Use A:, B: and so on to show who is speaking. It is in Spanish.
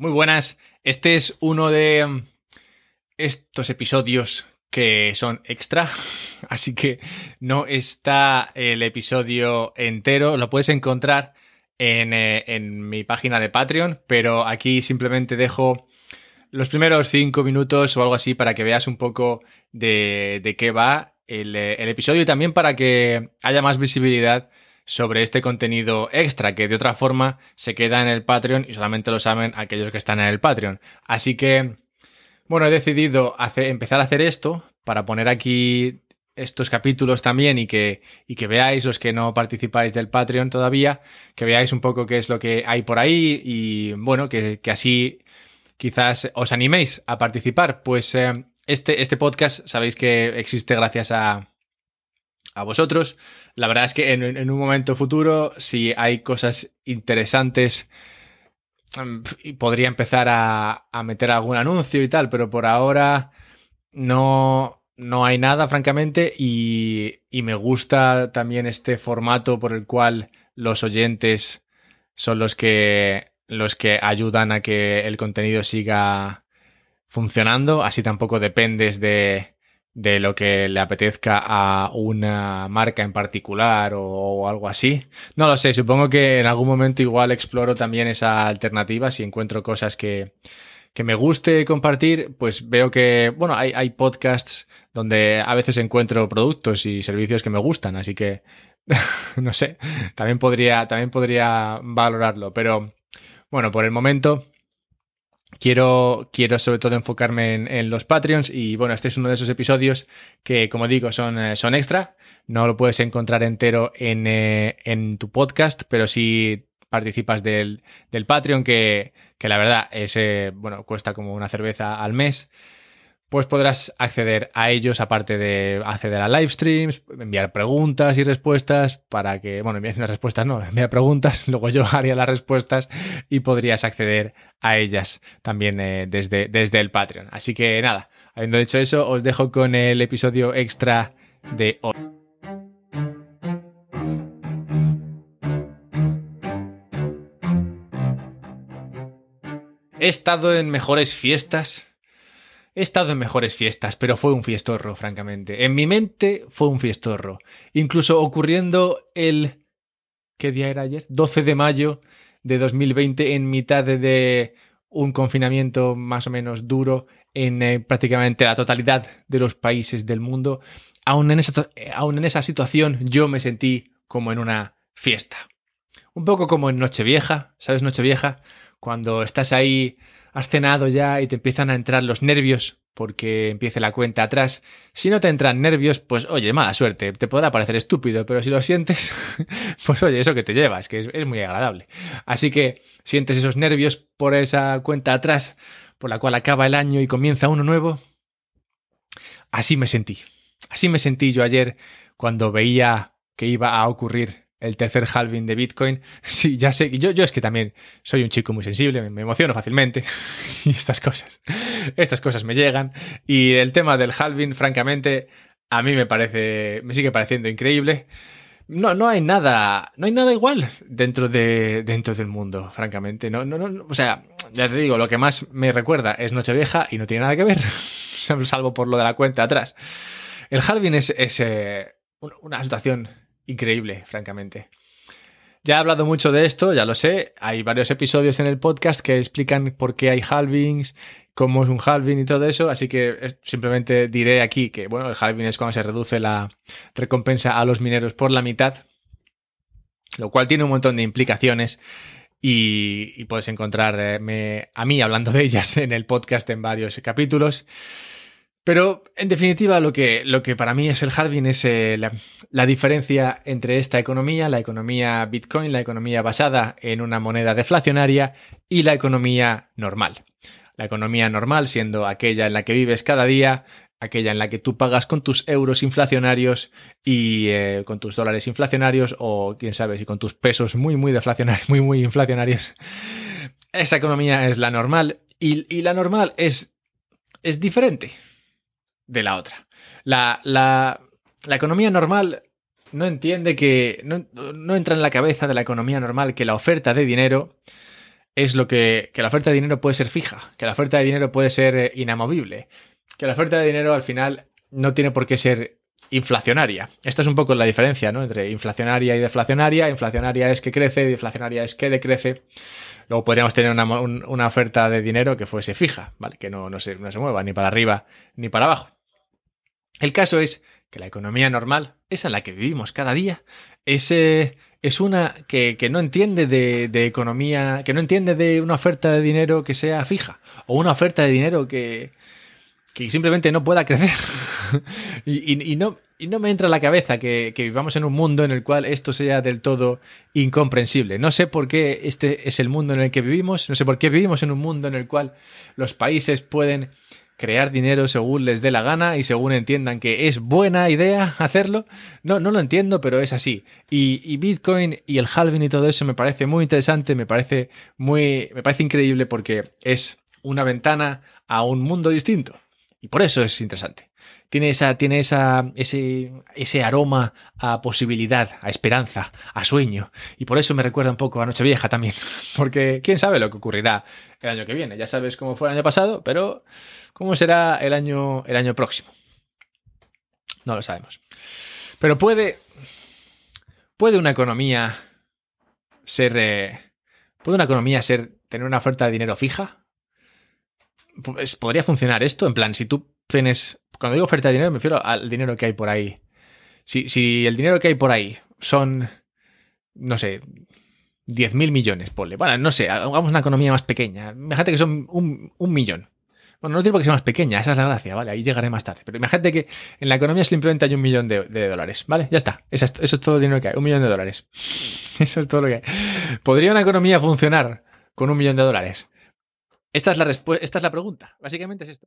A: Muy buenas. Este es uno de mm, estos episodios que son extra, así que no está el episodio entero. Lo puedes encontrar en, eh, mi página de Patreon, pero aquí simplemente dejo los primeros cinco minutos o algo así para que veas un poco de, qué va el, eh, el episodio y también para que haya más visibilidad sobre este contenido extra que de otra forma se queda en el Patreon y solamente lo saben aquellos que están en el Patreon. Así que, bueno, he decidido empezar a hacer esto para poner aquí estos capítulos también y que, y que veáis los que no participáis del Patreon todavía, que veáis un poco qué es lo que hay por ahí y bueno, que, así quizás os animéis a participar. Pues eh, este, este podcast sabéis que existe gracias a, a vosotros. La verdad es que en, un momento futuro, si hay cosas interesantes, mm, podría empezar a, meter algún anuncio y tal, pero por ahora no, no hay nada, francamente, y, y, me gusta también este formato por el cual los oyentes son los que, los que ayudan a que el contenido siga funcionando, así tampoco dependes de, de lo que le apetezca a una marca en particular o, algo así. No lo sé, supongo que en algún momento igual exploro también esa alternativa si encuentro cosas que, que me guste compartir, pues veo que, bueno, hay, hay podcasts donde a veces encuentro productos y servicios que me gustan, así que, no sé, también podría, también podría valorarlo, pero bueno, por el momento Quiero, quiero sobre todo enfocarme en, los Patreons y bueno, este es uno de esos episodios que como digo son, eh, son extra, no lo puedes encontrar entero en, eh, en tu podcast, pero si participas del, del Patreon que, que, la verdad es, eh, bueno, cuesta como una cerveza al mes. Pues podrás acceder a ellos, aparte de acceder a live streams, enviar preguntas y respuestas para que, bueno, enviar respuestas no, enviar preguntas, luego yo haría las respuestas y podrías acceder a ellas también eh, desde, desde el Patreon. Así que nada, habiendo dicho eso, os dejo con el episodio extra de hoy. He estado en mejores fiestas He estado en mejores fiestas, pero fue un fiestorro, francamente. En mi mente fue un fiestorro. Incluso ocurriendo el... ¿Qué día era ayer? 12 de mayo de 2020, en mitad de un confinamiento más o menos duro en eh, prácticamente la totalidad de los países del mundo. Aún en, esa, aún en esa situación yo me sentí como en una fiesta. Un poco como en Nochevieja, ¿sabes Nochevieja? Cuando estás ahí has cenado ya y te empiezan a entrar los nervios porque empiece la cuenta atrás. Si no te entran nervios, pues oye, mala suerte, te podrá parecer estúpido, pero si lo sientes, pues oye, eso que te llevas, que es, muy agradable. Así que sientes esos nervios por esa cuenta atrás, por la cual acaba el año y comienza uno nuevo. Así me sentí. Así me sentí yo ayer cuando veía que iba a ocurrir el tercer halving de Bitcoin. Sí, ya sé, yo, yo es que también soy un chico muy sensible, me, emociono fácilmente y estas cosas, estas cosas me llegan. Y el tema del halving, francamente, a mí me parece, me sigue pareciendo increíble. No, no hay nada, no hay nada igual dentro, de, dentro del mundo, francamente. No, no, no, o sea, ya te digo, lo que más me recuerda es Nochevieja y no tiene nada que ver, salvo por lo de la cuenta atrás. El halving es, es eh, una situación increíble, francamente. Ya he hablado mucho de esto, ya lo sé. Hay varios episodios en el podcast que explican por qué hay halvings, cómo es un halving y todo eso. Así que simplemente diré aquí que, bueno, el halving es cuando se reduce la recompensa a los mineros por la mitad, lo cual tiene un montón de implicaciones. Y, puedes encontrarme a mí hablando de ellas en el podcast en varios capítulos. Pero, en definitiva, lo que, lo que para mí es el halving es eh, la, diferencia entre esta economía, la economía Bitcoin, la economía basada en una moneda deflacionaria y la economía normal. La economía normal siendo aquella en la que vives cada día, aquella en la que tú pagas con tus euros inflacionarios y eh, con tus dólares inflacionarios o quién sabe si con tus pesos muy muy deflacionarios, muy muy inflacionarios. Esa economía es la normal y, y la normal es, es diferente de la otra. La, la, la economía normal no entiende que. No, no, entra en la cabeza de la economía normal que la oferta de dinero es lo que, que la oferta de dinero puede ser fija, que la oferta de dinero puede ser eh, inamovible, que la oferta de dinero al final no tiene por qué ser inflacionaria. Esta es un poco la diferencia ¿no? entre inflacionaria y deflacionaria. Inflacionaria es que crece, deflacionaria es que decrece. Luego podríamos tener una, una oferta de dinero que fuese fija, ¿vale? que no, no, se, no se mueva ni para arriba ni para abajo. El caso es que la economía normal, esa en la que vivimos cada día, es, eh, una que, no entiende de, economía, que no entiende de una oferta de dinero que sea fija, o una oferta de dinero que, simplemente no pueda crecer. y, no, me entra a la cabeza que, vivamos en un mundo en el cual esto sea del todo incomprensible. No sé por qué este es el mundo en el que vivimos, no sé por qué vivimos en un mundo en el cual los países pueden crear dinero según les dé la gana y según entiendan que es buena idea hacerlo. No, no lo entiendo, pero es así. Y, y, Bitcoin y el halving y todo eso me parece muy interesante, me parece muy, me parece increíble porque es una ventana a un mundo distinto. Y por eso es interesante. Tiene, esa, tiene esa, ese, ese aroma a posibilidad, a esperanza, a sueño. Y por eso me recuerda un poco a Nochevieja también. Porque quién sabe lo que ocurrirá el año que viene. Ya sabes cómo fue el año pasado, pero ¿cómo será el año, el año próximo? No lo sabemos. Pero puede. Puede una economía ser. Eh, ¿Puede una economía ser. tener una oferta de dinero fija? ¿Podría funcionar esto? En plan, si tú tienes. Cuando digo oferta de dinero, me refiero al dinero que hay por ahí. Si, si el dinero que hay por ahí son. No sé. 10.000 millones, ponle. Bueno, no sé, hagamos una economía más pequeña. Imagínate que son un, un millón. Bueno, no digo que sea más pequeña, esa es la gracia, ¿vale? Ahí llegaré más tarde. Pero imagínate que en la economía simplemente hay un millón de, de dólares, ¿vale? Ya está. Eso es, eso es, todo el dinero que hay, un millón de dólares. Eso es todo lo que hay. ¿Podría una economía funcionar con un millón de dólares? Esta es la, esta es la pregunta. Básicamente es esto.